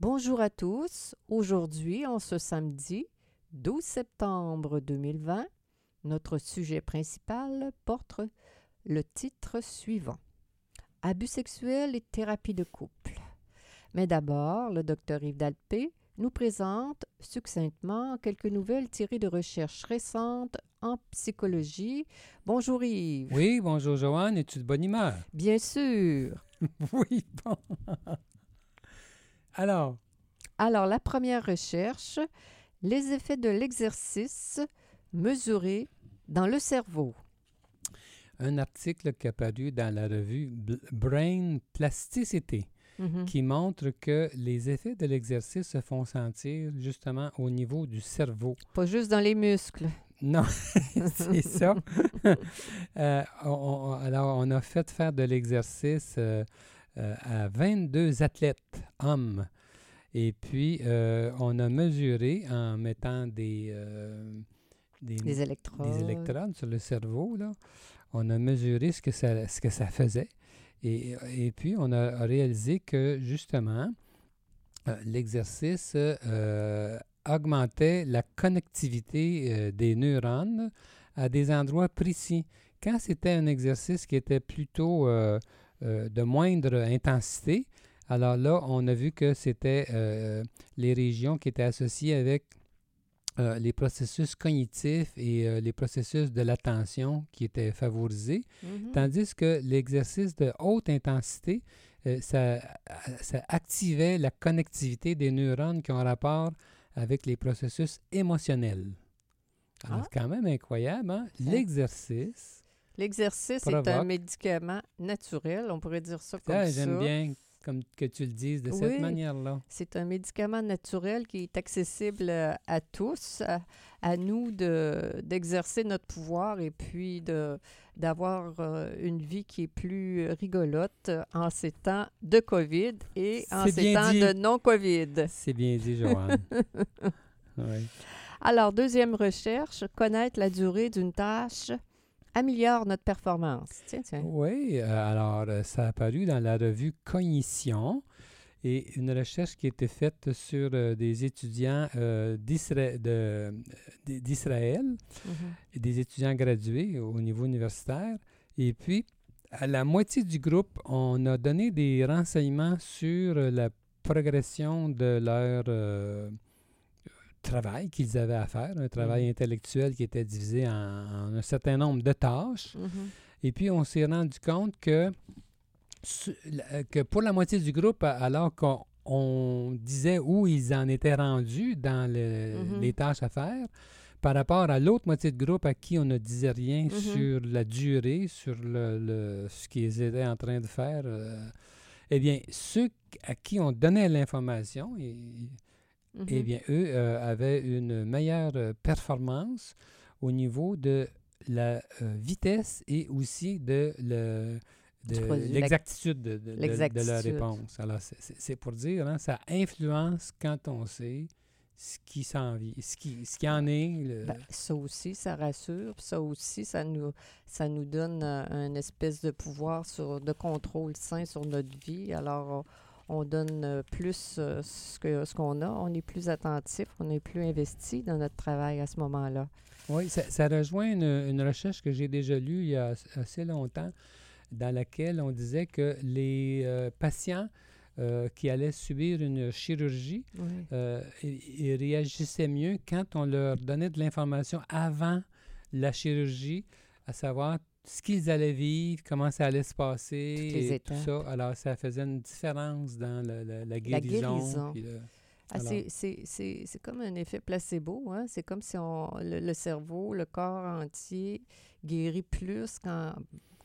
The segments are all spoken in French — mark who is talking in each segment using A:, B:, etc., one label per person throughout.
A: Bonjour à tous. Aujourd'hui, en ce samedi 12 septembre 2020, notre sujet principal porte le titre suivant Abus sexuels et thérapie de couple. Mais d'abord, le docteur Yves Dalpé nous présente succinctement quelques nouvelles tirées de recherches récentes en psychologie. Bonjour Yves.
B: Oui, bonjour Joanne, es-tu de bonne humeur?
A: Bien sûr.
B: oui, bon. Alors?
A: Alors, la première recherche, les effets de l'exercice mesurés dans le cerveau.
B: Un article qui est apparu dans la revue Brain Plasticity Mhm. qui montre que les effets de l'exercice se font sentir justement au niveau du cerveau.
A: Pas juste dans les muscles.
B: Non, c'est ça. Euh, alors, on a fait faire de l'exercice euh, euh, à 22 athlètes hommes. Et puis, on a mesuré en mettant des,
A: des, électrodes.
B: des, électrodes. sur le cerveau. Là. On a mesuré ce que ça, ce que ça faisait. Et, puis, on a réalisé que justement, euh, l'exercice euh, augmentait la connectivité euh, des neurones à des endroits précis. Quand c'était un exercice qui était plutôt de moindre intensité, alors là, on a vu que c'était les régions qui étaient associées avec euh, les processus cognitifs et euh, les processus de l'attention qui étaient favorisés, mm-hmm. tandis que l'exercice de haute intensité, euh, ça, ça, activait la connectivité des neurones qui ont rapport avec les processus émotionnels. Alors, ah. c'est quand même incroyable, hein? L'exercice.
A: L'exercice est un médicament naturel, on pourrait dire ça comme
B: ça. J'aime bien comme que tu le dises de cette manière-là.
A: C'est un médicament naturel qui est accessible euh, à tous, à, nous d'exercer notre pouvoir et puis d'avoir euh, une vie qui est plus rigolote en ces temps de COVID et en ces temps de non-COVID.
B: C'est bien dit, Joanne.
A: Alors, deuxième recherche, connaître la durée d'une tâche améliore notre performance. Tiens, tiens.
B: Oui, euh, alors euh, ça a apparu dans la revue Cognition et une recherche qui a été faite sur euh, des étudiants d'Israël, mm-hmm. des étudiants gradués au niveau universitaire. Et puis, à la moitié du groupe, on a donné des renseignements sur la progression de leur travail qu'ils avaient à faire, un travail mm-hmm. intellectuel qui était divisé en, un certain nombre de tâches. Mm-hmm. Et puis, on s'est rendu compte que, que pour la moitié du groupe, alors qu'on disait où ils en étaient rendus dans mm-hmm. les tâches à faire, par rapport à l'autre moitié de groupe à qui on ne disait rien sur la durée, sur le, ce qu'ils étaient en train de faire, euh, eh bien, ceux à qui on donnait l'information, eh mhm. bien, eux euh, avaient une meilleure euh, performance au niveau de la euh, vitesse et aussi de l'exactitude de, de, leur réponse. Alors, c'est pour dire, hein, ça influence quand on sait ce qui s'en vient, ce qui, ce qui en est.
A: Ben, ça aussi, ça rassure. Ça aussi, ça nous, ça nous donne un espèce de pouvoir sur, de contrôle sain sur notre vie. Alors, on donne euh, plus euh, ce qu'on ce qu'on a, on est plus attentif, on est plus investi dans notre travail à ce moment-là.
B: Oui, ça, rejoint une, recherche que j'ai déjà lue il y a assez longtemps, dans laquelle on disait que les euh, patients qui allaient subir une chirurgie, ils réagissaient mieux quand on leur donnait de l'information avant la chirurgie, à savoir ce qu'ils allaient vivre, comment ça allait se passer, et tout ça. Alors, ça faisait une différence dans la, guérison.
A: Ah, c'est comme un effet placebo. Hein? C'est comme si on, le, cerveau, le corps entier guérit plus quand,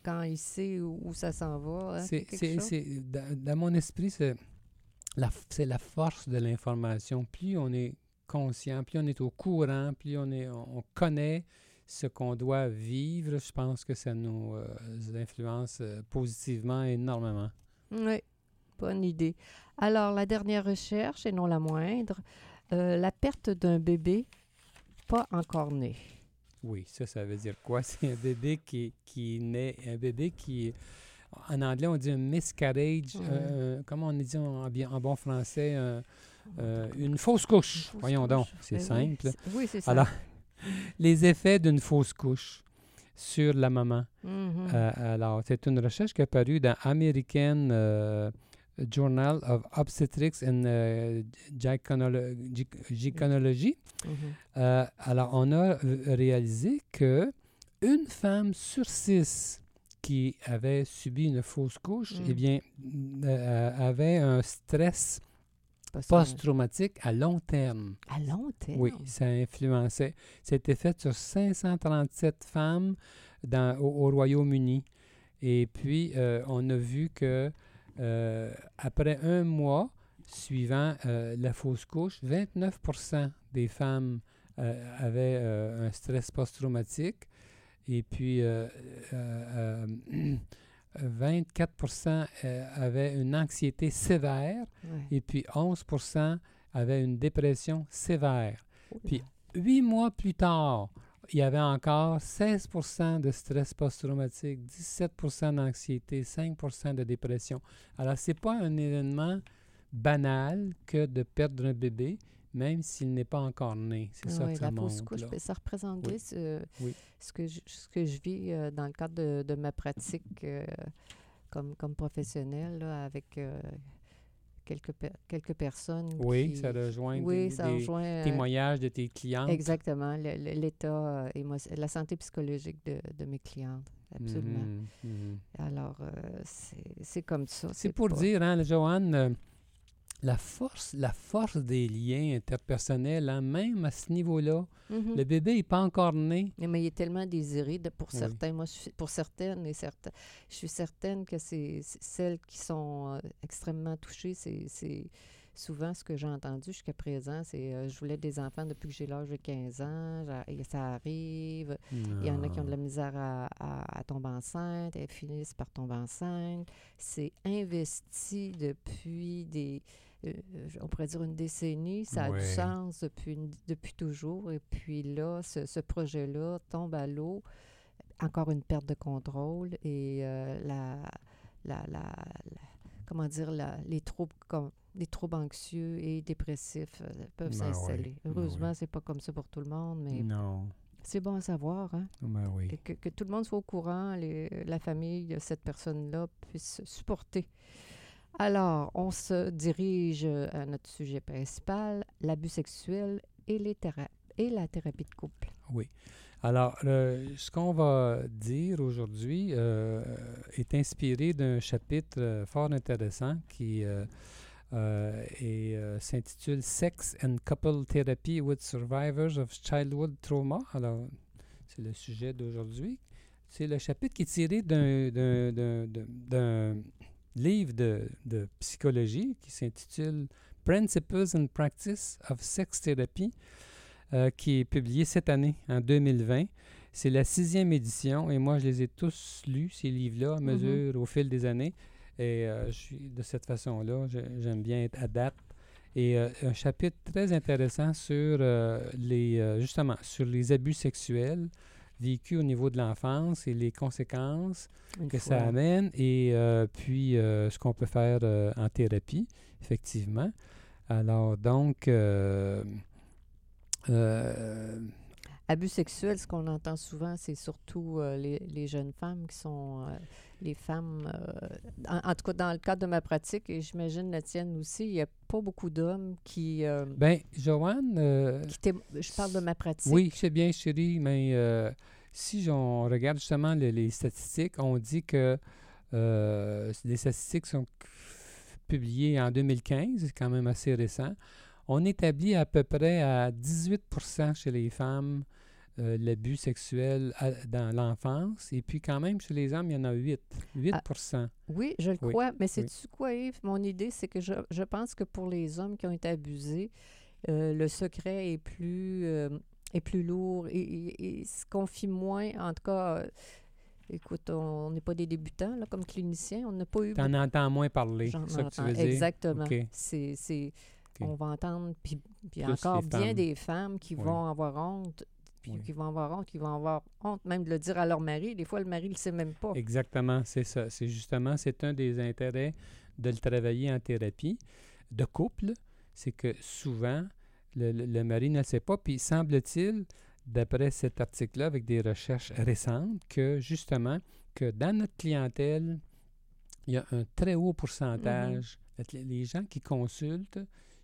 A: quand il sait où, ça s'en va. Hein?
B: C'est dans, mon esprit, la, c'est la force de l'information. Plus on est conscient, plus on est au courant, plus on, est, on, connaît ce qu'on doit vivre, je pense que ça nous euh, influence euh, positivement énormément.
A: Oui, bonne idée. Alors, la dernière recherche, et non la moindre, euh, la perte d'un bébé pas encore né.
B: Oui, ça, ça veut dire quoi? C'est un bébé qui, qui naît, un bébé qui, en anglais, on dit un miscarriage, comment on dit en, en bon français, une fausse couche. Voyons donc, c'est ben simple.
A: Oui, c'est ça.
B: Alors, les effets d'une fausse couche sur la maman.
A: Mm-hmm.
B: Euh, alors, c'est une recherche qui est apparue dans American euh, Journal of Obstetrics and uh, Gynecologgy. Mm-hmm. alors, on a réalisé que une femme sur six qui avait subi une fausse couche, eh mm. bien, avait un stress post-traumatique à long terme.
A: À long terme?
B: Oui, ça influençait. C'était fait sur 537 femmes dans, au, Royaume-Uni. Et puis, euh, on a vu que euh, après un mois suivant euh, la fausse couche, 29% des femmes avaient un stress post-traumatique. Et puis, 24 euh, avaient une anxiété sévère et puis 11 avaient une dépression sévère. Puis huit mois plus tard, il y avait encore 16% de stress post-traumatique, 17% d'anxiété, 5% de dépression. Alors, ce n'est pas un événement banal que de perdre un bébé, même s'il n'est pas encore né. C'est ça que ça
A: la fausse couche, ça représente ce, ce, que je, ce que je vis euh, dans le cadre de, de ma pratique euh, comme, comme professionnelle avec euh, quelques, quelques personnes.
B: Oui, ça rejoint
A: ça
B: rejoint, témoignages de tes clients.
A: Exactement, l'état la santé psychologique de, de mes clientes. Absolument.
B: Mhm, mhm.
A: Alors, c'est comme ça.
B: C'est pour dire, hein, Joanne, la force, la force des liens interpersonnels, hein, même à ce niveau-là.
A: Mm-hmm.
B: Le bébé n'est pas encore né.
A: Mais il est tellement désiré pour certains. Moi, pour certaines et certains, je suis certaine que c'est celles qui sont euh, extrêmement touchées. C'est souvent ce que j'ai entendu jusqu'à présent. C'est euh, je voulais des enfants depuis que j'ai l'âge de 15 ans. Ça arrive. Il y en a qui ont de la misère à, à, tomber enceinte. Elles finissent par tomber enceinte. C'est investi depuis des on pourrait dire une décennie, ça a du sens depuis, depuis toujours. Et puis là, ce, projet-là tombe à l'eau. Encore une perte de contrôle et euh, la, la, comment dire, les troubles comme les troubles anxieux et dépressifs euh, peuvent ben s'installer. Ben Heureusement, c'est pas comme ça pour tout le monde, mais
B: non.
A: C'est bon à savoir, hein?
B: Ben oui.
A: que, que, tout le monde soit au courant, la famille de cette personne-là puisse supporter alors, on se dirige à notre sujet principal, l'abus sexuel et, les et la thérapie de couple.
B: Oui. Alors, ce qu'on va dire aujourd'hui euh, est inspiré d'un chapitre euh, fort intéressant qui euh, s'intitule Sex and Couple Therapy with Survivors of Childhood Trauma. Alors, c'est le sujet d'aujourd'hui. C'est le chapitre qui est tiré d'un livre de, de psychologie qui s'intitule Principles and Practice of Sex Therapy, euh, qui est publié cette année, en 2020. C'est la sixième édition et moi, je les ai tous lus, ces livres-là, à mm-hmm. mesure au fil des années. Et euh, je suis de cette façon-là, j'aime bien être adapte. Et euh, un chapitre très intéressant sur les justement sur les abus sexuels, vécu au niveau de l'enfance et les conséquences que ça amène et euh, puis euh, ce qu'on peut faire euh, en thérapie, effectivement. Alors, donc...
A: Abus sexuels, ce qu'on entend souvent, c'est surtout les, jeunes femmes qui sont les femmes, en, tout cas dans le cadre de ma pratique, et j'imagine la tienne aussi, il n'y a pas beaucoup d'hommes qui...
B: ben, Joanne...
A: je parle de ma pratique.
B: Oui, c'est bien, chérie, mais si on regarde justement les, statistiques, on dit que euh, les statistiques sont publiées en 2015, c'est quand même assez récent. On établit à peu près à 18% chez les femmes euh, l'abus sexuel à- dans l'enfance. Et puis quand même, chez les hommes, il y en a 8. 8
A: Oui, je le
B: Oui,
A: crois. Mais
B: oui.
A: c'est-tu quoi, Yves? Mon idée, c'est que je, je pense que pour les hommes qui ont été abusés, euh, le secret est plus, euh, est plus lourd et, et- et se confie moins. En tout cas, écoute, on n'est pas des débutants là, comme cliniciens. On n'a pas eu
B: Tu en entends moins parler, ça que tu veux dire?
A: Exactement. C'est. On va entendre, puis, puis encore bien
B: femmes.
A: des femmes qui
B: Oui.
A: vont avoir honte, puis
B: Oui.
A: qui vont avoir honte, qui vont avoir honte même de le dire à leur mari. Des fois, le mari ne le sait même pas.
B: Exactement, c'est ça. C'est justement, c'est un des intérêts de le travailler en thérapie de couple, c'est que souvent, le, le- le mari ne le sait pas. Puis semble-t-il, d'après cet article-là, avec des recherches récentes, que justement, que dans notre clientèle, il y a un très haut pourcentage, les- les gens qui consultent,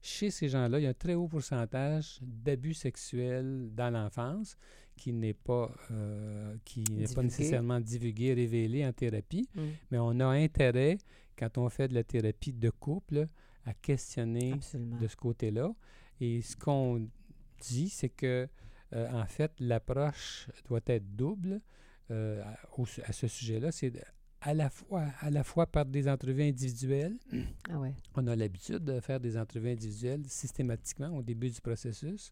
B: chez ces gens-là, il y a un très haut pourcentage d'abus sexuels dans l'enfance qui n'est pas, euh, qui n'est pas nécessairement divulgué, révélé en thérapie,
A: Mm.
B: mais on a intérêt, quand on fait de la thérapie de couple, à questionner
A: Absolument.
B: de ce côté-là. Et ce qu'on dit, c'est que, euh, en fait, l'approche doit être double euh, à, au- à ce sujet-là. C'est à la, fois, à la fois par des entrevues individuelles.
A: Ah ouais.
B: On a l'habitude de faire des entrevues individuelles systématiquement au début du processus.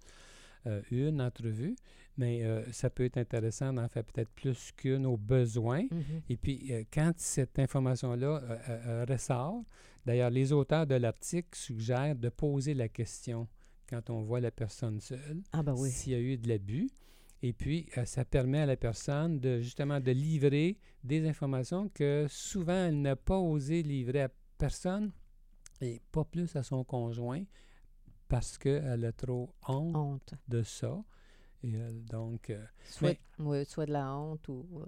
B: euh, une entrevue, mais euh, ça peut être intéressant d'en faire peut-être plus qu'une au besoin.
A: Mhm.
B: Et puis, euh, quand cette information-là ressort, d'ailleurs, les auteurs de l'article suggèrent de poser la question quand on voit la personne seule,
A: Ah ben oui.
B: s'il y a eu de l'abus. Et puis, euh, ça permet à la personne de justement de livrer des informations que souvent elle n'a pas osé livrer à personne et pas plus à son conjoint parce qu'elle a trop honte
A: Honte.
B: de ça. Et euh, donc, euh,
A: Soit, ouais, soit de la honte ou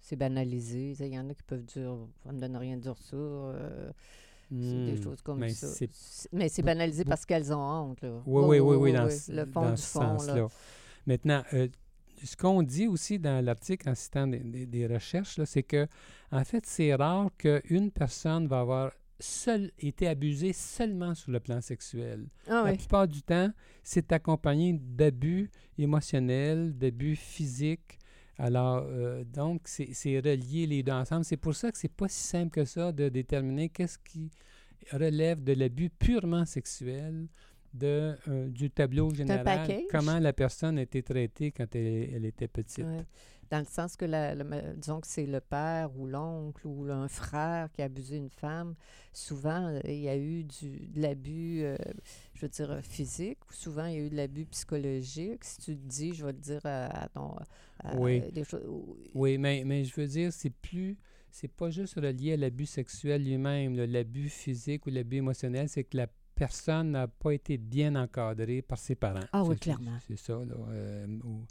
A: c'est banalisé. Il y en a qui peuvent dire ça me donne rien de dire ça. c'est des
B: hmm,
A: choses comme
B: mais
A: ça. Mais c'est banalisé parce qu'elles ont honte. Là.
B: Oui, oui, oui, oui, dans,
A: Le fond
B: dans
A: du
B: ce
A: fond. là.
B: Maintenant, euh, ce qu'on dit aussi dans l'article en citant des, des- des recherches, c'est que, en fait, c'est rare qu'une personne va avoir seul, été abusée seulement sur le plan sexuel.
A: Ah
B: La plupart du temps, c'est accompagné d'abus émotionnels, d'abus physiques. Alors, euh, donc, c'est c'est relié les deux ensemble. C'est pour ça que c'est pas si simple que ça de déterminer qu'est-ce qui relève de l'abus purement sexuel, de, euh, du tableau général, comment la personne a été traitée quand elle, elle était petite.
A: Ouais. Dans le sens que, la, disons que c'est le père ou l'oncle ou un frère qui a abusé une femme, souvent, euh, il y a eu du, de l'abus, euh, je veux dire, physique, ou souvent, il y a eu de l'abus psychologique. Si tu te dis, je vais le dire à, à ton... à-
B: Oui.
A: des choses,
B: Oui, mais, mais je veux dire, c'est plus. C'est pas juste relié à l'abus sexuel lui-même, l'abus physique ou l'abus émotionnel, c'est que la personne n'a pas été bien encadrée par ses parents.
A: Ah oui,
B: C'est-
A: clairement.
B: C'est ça, là. euh, ou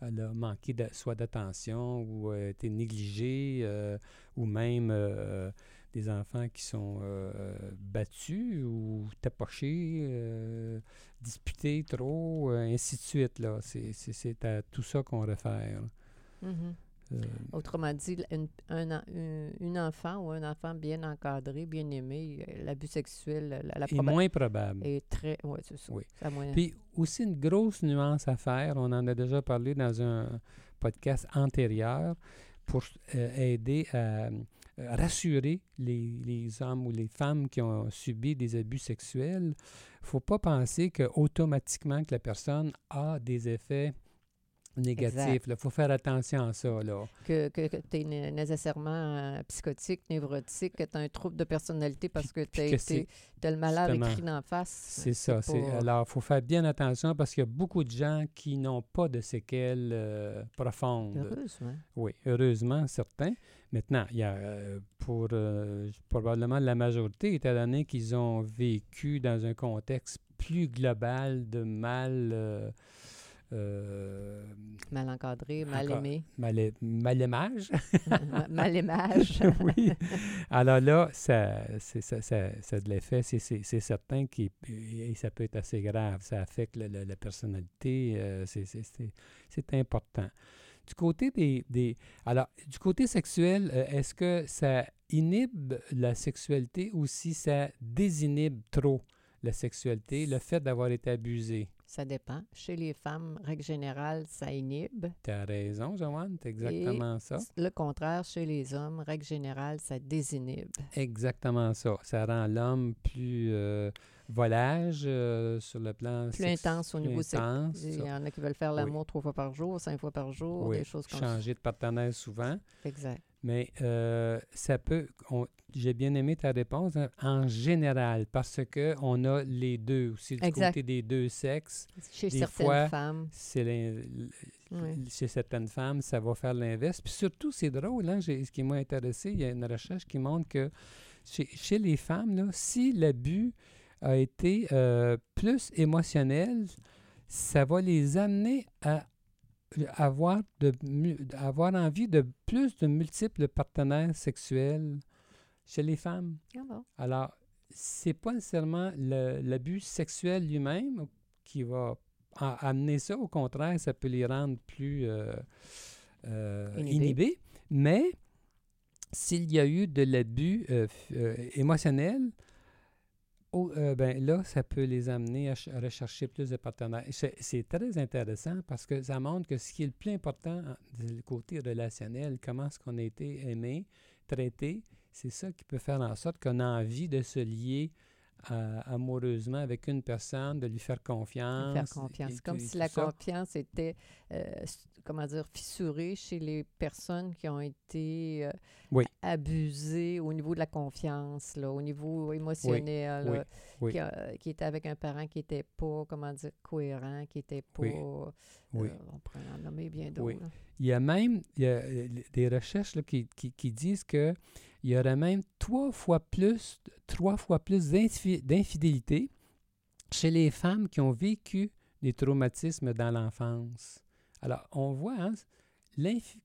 B: elle a manqué de, soit d'attention ou euh, été négligée, euh, ou même euh, des enfants qui sont battus ou tapochés, disputés trop, ainsi de suite. Là. C'est, c'est, c'est à tout ça qu'on réfère.
A: Autrement dit, une, un une, enfant ou un enfant bien encadré, bien aimé, euh, l'abus sexuel, la, la
B: est moins probable.
A: est très... Oui, c'est ça.
B: Oui.
A: Moins-
B: Puis aussi une grosse nuance à faire, on en a déjà parlé dans un podcast antérieur, pour euh, aider à euh, rassurer les, les hommes ou les femmes qui ont subi des abus sexuels. Il ne faut pas penser que automatiquement que la personne a des effets négatifs. Il faut faire attention à ça. Là.
A: que, que, tu es nécessairement euh, psychotique, névrotique, que tu as un trouble de personnalité parce que tu as,
B: que
A: le malheur écrit d'en face.
B: C'est ça. c'est-
A: pas-
B: Alors, il faut faire bien attention parce qu'il y a beaucoup de gens qui n'ont pas de séquelles euh, profondes.
A: Heureusement.
B: Oui, heureusement, certains. Maintenant, il y a euh, pour euh, probablement la majorité, étant donné qu'ils ont vécu dans un contexte plus global de mal, euh,
A: Mal encadré, mal
B: Encore-
A: aimé,
B: mal, mal-aimage.
A: mal aimage.
B: oui. Alors là, ça, c'est, ça, ça, ça a de l'effet, c'est, certain que ça peut être assez grave. Ça affecte la, la- la personnalité, euh, c'est, important. Du côté des, des alors du côté sexuel, euh, est-ce que ça inhibe la sexualité ou si ça désinhibe trop la sexualité, le fait d'avoir été abusé?
A: Ça dépend. Chez les femmes, règle générale, ça inhibe.
B: Tu as raison, Joanne, c'est exactement ça.
A: Le contraire, chez les hommes, règle générale, ça désinhibe.
B: Exactement ça. Ça rend l'homme plus euh, volage euh, sur le plan
A: Plus intense au niveau sexuel. Il y en a qui veulent faire l'amour trois fois par jour, cinq fois par jour, des choses comme
B: ça. Changer de partenaire souvent.
A: Exact.
B: Mais euh, ça peut. J'ai bien aimé ta réponse hein, en général parce que on a les deux aussi du côté des deux sexes.
A: Chez certaines femmes.
B: Chez certaines femmes, ça va faire l'inverse. Puis surtout, c'est drôle. Hein, ce qui m'a intéressé, il y a une recherche qui montre que chez, les femmes, là, si l'abus a été euh, plus émotionnel, ça va les amener à avoir, de, avoir envie de plus de multiples partenaires sexuels chez les femmes.
A: Ah bon?
B: Alors, c'est pas nécessairement l'abus sexuel lui-même qui va amener ça. Au contraire, ça peut les rendre plus euh, euh, inhibés. Mais s'il y a eu de l'abus euh, émotionnel, Oh, euh, ben là, ça peut les amener à, rechercher plus de partenaires. C'est très intéressant parce que ça montre que ce qui est le plus important du côté relationnel, comment est-ce qu'on a été aimé, traité, c'est ça qui peut faire en sorte qu'on a envie de se lier amoureusement avec une personne, de lui faire confiance.
A: Faire confiance. Comme si la confiance était, euh, comment dire, fissurée chez les personnes qui ont été euh, abusées au niveau de la confiance, là, au niveau émotionnel, qui, qui, était avec un parent qui n'était pas, comment dire, cohérent, qui n'était pas... Euh, on pourrait en nommer bien d'autres.
B: Il y a même il y a des recherches là, qui, qui, qui disent que il y aurait même trois fois plus, trois fois plus d'infidélité chez les femmes qui ont vécu des traumatismes dans l'enfance. Alors, on voit hein,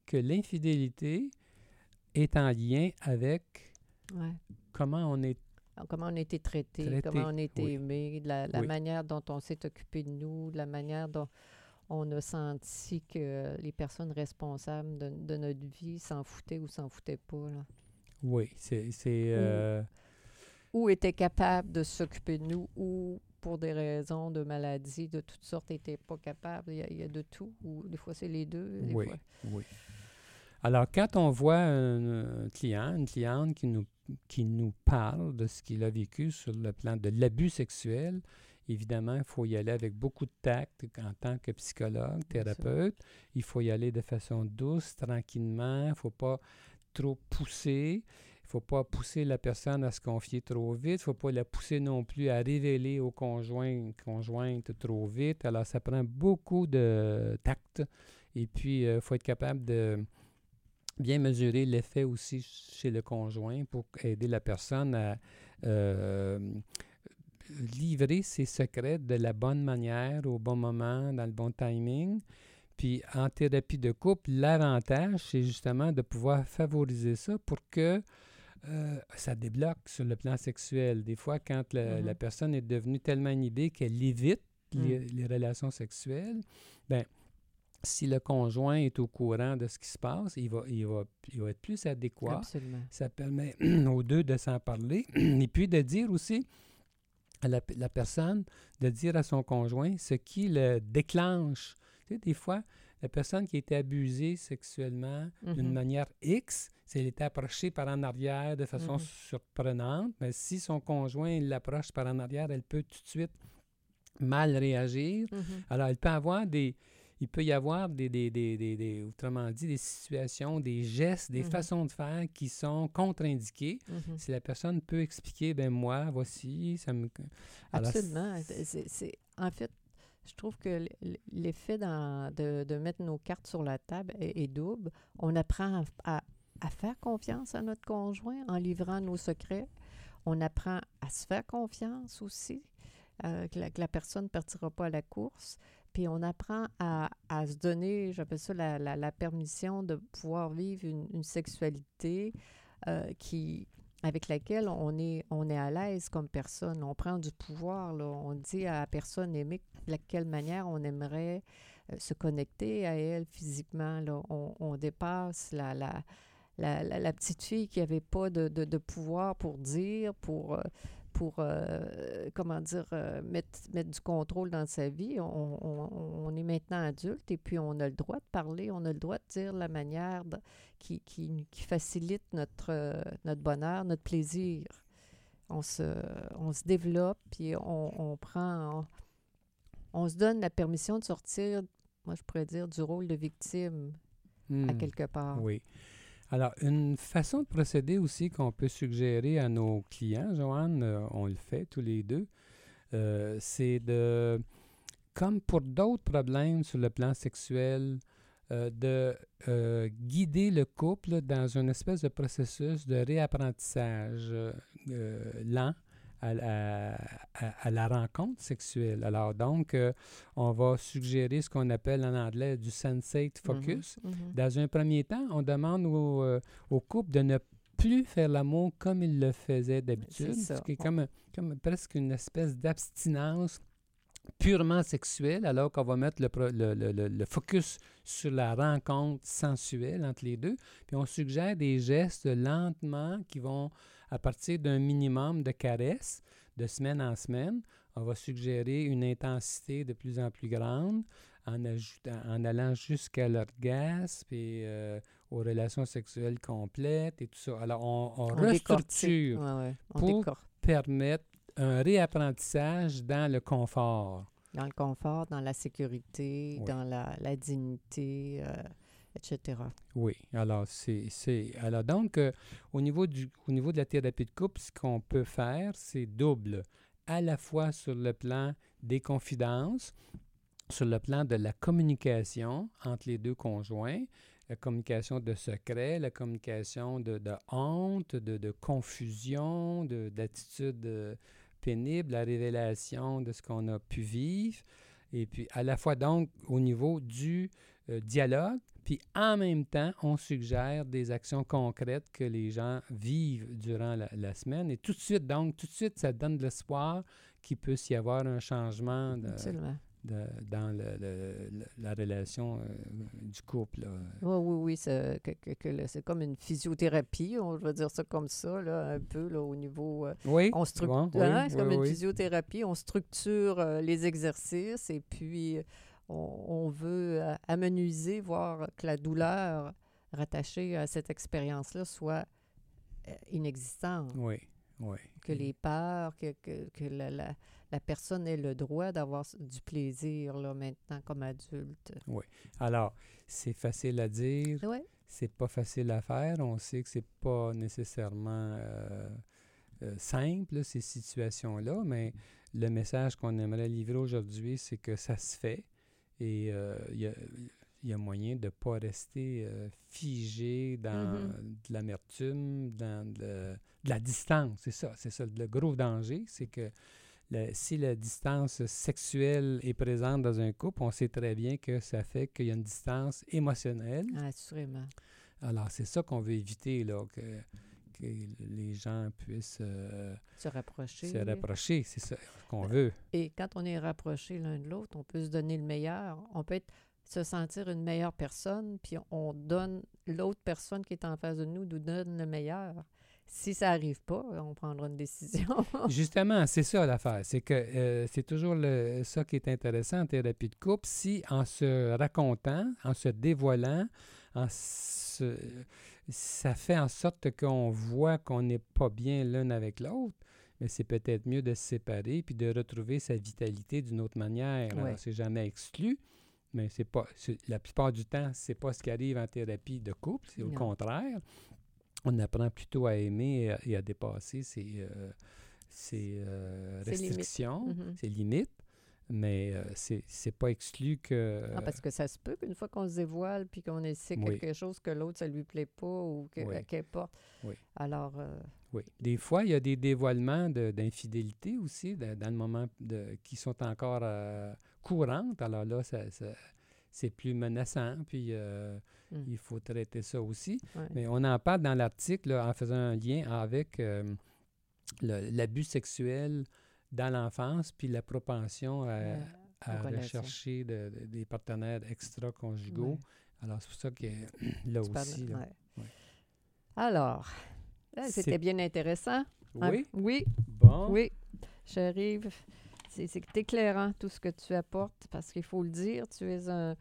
B: que l'infidélité est en lien avec comment on est
A: Comment on a été traité, comment on a été aimé, la, manière dont on s'est occupé de nous, la manière dont on a senti que les personnes responsables de, de notre vie s'en foutaient ou s'en foutaient pas. Là.
B: Oui, c'est. Euh...
A: Ou, était capable de s'occuper de nous, ou pour des raisons de maladie de toutes sortes, n'était pas capable. Il y, a, de tout, ou des fois c'est les deux.
B: oui, oui. Alors, quand on voit un, client, une cliente qui nous, qui nous parle de ce qu'il a vécu sur le plan de l'abus sexuel, évidemment, il faut y aller avec beaucoup de tact en tant que psychologue, thérapeute. Il faut y aller de façon douce, tranquillement. Il ne faut pas trop pousser. Il ne faut pas pousser la personne à se confier trop vite. Il ne faut pas la pousser non plus à révéler au conjoint, conjointe trop vite. Alors, ça prend beaucoup de tact. Et puis, il euh, faut être capable de bien mesurer l'effet aussi chez le conjoint pour aider la personne à euh, livrer ses secrets de la bonne manière, au bon moment, dans le bon timing. Puis en thérapie de couple, l'avantage, c'est justement de pouvoir favoriser ça pour que euh, ça débloque sur le plan sexuel. Des fois, quand la mm-hmm. personne est devenue tellement inhibée qu'elle évite les, mm. relations sexuelles, ben si le conjoint est au courant de ce qui se passe, il va, il va, il va être plus adéquat.
A: Absolument.
B: Ça permet aux deux de s'en parler et puis de dire aussi à la, la, personne, de dire à son conjoint ce qui le déclenche tu sais, des fois, la personne qui a été abusée sexuellement d'une mhm. manière X, si elle était approchée par en arrière de façon mhm. surprenante, mais si son conjoint l'approche par en arrière, elle peut tout de suite mal réagir. Mhm. Alors, elle peut avoir des... Il peut y avoir des, des, des, des, autrement dit, des situations, des gestes, des façons de faire qui sont contre-indiquées. Si la personne peut expliquer, ben moi, voici, ça me...
A: Absolument. C'est, en fait, je trouve que l'effet de, de, mettre nos cartes sur la table est, double. On apprend à, à, faire confiance à notre conjoint en livrant nos secrets. On apprend à se faire confiance aussi, euh, que, la, personne ne partira pas à la course. Puis on apprend à, à se donner, j'appelle ça la, la, permission de pouvoir vivre une, sexualité euh, qui, avec laquelle on est, on est à l'aise comme personne. On prend du pouvoir. Là. On dit à la personne aimée de quelle manière on aimerait euh, se connecter à elle physiquement. Là. On, dépasse la, la, la, petite fille qui n'avait pas de, de, de, pouvoir pour dire, pour, euh, pour euh, comment dire, euh, mettre, mettre du contrôle dans sa vie. On, on- on est maintenant adulte et puis on a le droit de parler, on a le droit de dire la manière de- qui, qui, qui facilite notre, euh, notre bonheur, notre plaisir. On se, on se développe puis on, on prend, on, on se donne la permission de sortir, moi je pourrais dire, du rôle de victime à
B: Hmm.
A: quelque part.
B: Oui. Alors, une façon de procéder aussi qu'on peut suggérer à nos clients, Joanne, euh, on le fait tous les deux, euh, c'est de, comme pour d'autres problèmes sur le plan sexuel, euh, de guider le couple dans une espèce de processus de réapprentissage lent à, à- à- à la rencontre sexuelle. Alors donc, euh, on va suggérer ce qu'on appelle en anglais du sensate focus.
A: Mhm, mhm.
B: Dans un premier temps, on demande au, euh, au couple de ne plus faire l'amour comme il le faisait d'habitude, ce qui est comme, comme presque une espèce d'abstinence purement sexuelle, alors qu'on va mettre le, le- le- le- focus sur la rencontre sensuelle entre les deux. Puis on suggère des gestes lentement qui vont, à partir d'un minimum de caresses, de semaine en semaine, on va suggérer une intensité de plus en plus grande en, ajoutant, en allant jusqu'à l'orgasme et euh, aux relations sexuelles complètes et tout ça. Alors, on, on restructure
A: Ouais, ouais, on
B: pour- permettre un réapprentissage dans le confort.
A: Dans le confort, dans la sécurité,
B: Oui.
A: dans la, la dignité, euh, etc.
B: Oui, alors c'est alors donc euh, au niveau du au niveau de la thérapie de couple, ce qu'on peut faire, c'est double, à la fois sur le plan des confidences, sur le plan de la communication entre les deux conjoints, la communication de secret, la communication de, de honte, de, de confusion, de d'attitude euh, pénible, la révélation de ce qu'on a pu vivre, et puis à la fois donc au niveau du euh, dialogue, puis en même temps, on suggère des actions concrètes que les gens vivent durant la, semaine. Et tout de suite, donc, tout de suite, ça donne de l'espoir qu'il puisse y avoir un changement de-. De- dans le- le- le- la relation euh, du couple. là.
A: Oui, oui, oui. c'est que- que- c'est comme une physiothérapie, on va dire ça comme ça, là, un peu là, au niveau. euh,
B: Oui,
A: on structure,
B: bon, oui,
A: hein, c'est comme
B: oui,
A: une physiothérapie, on structure euh, les exercices et puis euh, on, on veut amenuiser, voir que la douleur rattachée à cette expérience-là soit inexistante,
B: Oui, oui.
A: que les peurs, que, que, que la, la- la personne ait le droit d'avoir du plaisir là, maintenant comme adulte.
B: Alors, c'est facile à dire,
A: Oui,
B: c'est pas facile à faire. On sait que c'est pas nécessairement euh, euh, simple, là, ces situations-là, mais le message qu'on aimerait livrer aujourd'hui, c'est que ça se fait et euh, il y, a, il y a moyen de ne pas rester euh, figé dans
A: Mhm.
B: de l'amertume, dans de, de la distance. C'est ça, c'est ça. Le gros danger, c'est que le- si la distance sexuelle est présente dans un couple, on sait très bien que ça fait qu'il y a une distance émotionnelle.
A: assurément.
B: Alors, c'est ça qu'on veut éviter, là, que, que les gens puissent euh,
A: Se rapprocher.
B: se rapprocher. C'est ça qu'on veut.
A: Et quand on est rapproché l'un de l'autre, on peut se donner le meilleur. On peut être- se sentir une meilleure personne, puis on donne, l'autre personne qui est en face de nous nous donne le meilleur. Si ça n'arrive pas, on prendra une décision.
B: Justement, c'est ça l'affaire. C'est que euh, c'est toujours le, ça qui est intéressant en thérapie de couple. Si en se racontant, en se dévoilant, en se- ça fait en sorte qu'on voit qu'on n'est pas bien l'un avec l'autre, mais c'est peut-être mieux de se séparer puis de retrouver sa vitalité d'une autre manière. Alors,
A: Ouais.
B: c'est jamais exclu. Mais c'est pas la plupart du temps, c'est pas ce qui arrive en thérapie de couple, c'est au contraire. On apprend plutôt à aimer et à, et à dépasser ses, euh, ses, euh,
A: Ses limites.
B: restrictions,
A: Mhm.
B: ses limites, mais euh, c'est pas exclu que.
A: Ah, parce que ça se peut qu'une fois qu'on se dévoile puis qu'on essaie
B: Oui.
A: quelque chose que l'autre, ça lui plaît pas ou que,
B: Oui.
A: qu'importe.
B: Oui.
A: Alors, euh,
B: Oui. Des fois, il y a des dévoilements de- d'infidélité aussi de- dans le moment de, qui sont encore euh, courantes. Alors là, ça, ça- c'est plus menaçant, puis euh,
A: Mm.
B: il faut traiter ça aussi.
A: ouais.
B: Mais on en parle dans l'article en faisant un lien avec euh, l'abus sexuel dans l'enfance, puis la propension à, rechercher de- de- des partenaires extra-conjugaux.
A: Ouais.
B: Alors, c'est pour ça que là
A: Tu parles-
B: aussi, là.
A: Alors, c'était bien intéressant. Ah,
B: Oui?
A: oui,
B: Bon.
A: oui. J'arrive. C'est éclairant tout ce que tu apportes parce qu'il faut le dire, tu es un,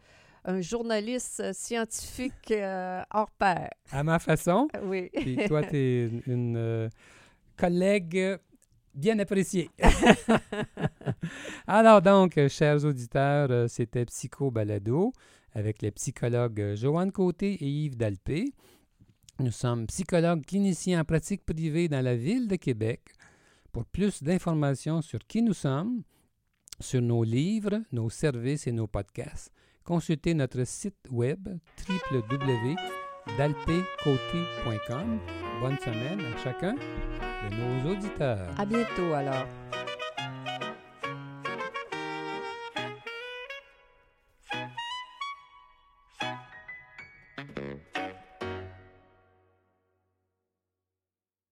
A: un journaliste euh, scientifique euh, hors pair.
B: À ma façon.
A: Oui.
B: Puis toi, tu es une, une, euh, collègue bien appréciée. Alors donc, chers auditeurs, c'était Psycho Balado avec les psychologues Joanne Côté et Yves Dalpé. Nous sommes psychologues cliniciens en pratique privée dans la ville de Québec. Pour plus d'informations sur qui nous sommes, sur nos livres, nos services et nos podcasts, consultez notre site web www.dalpécoté.com. Bonne semaine à chacun de nos auditeurs.
A: À bientôt alors.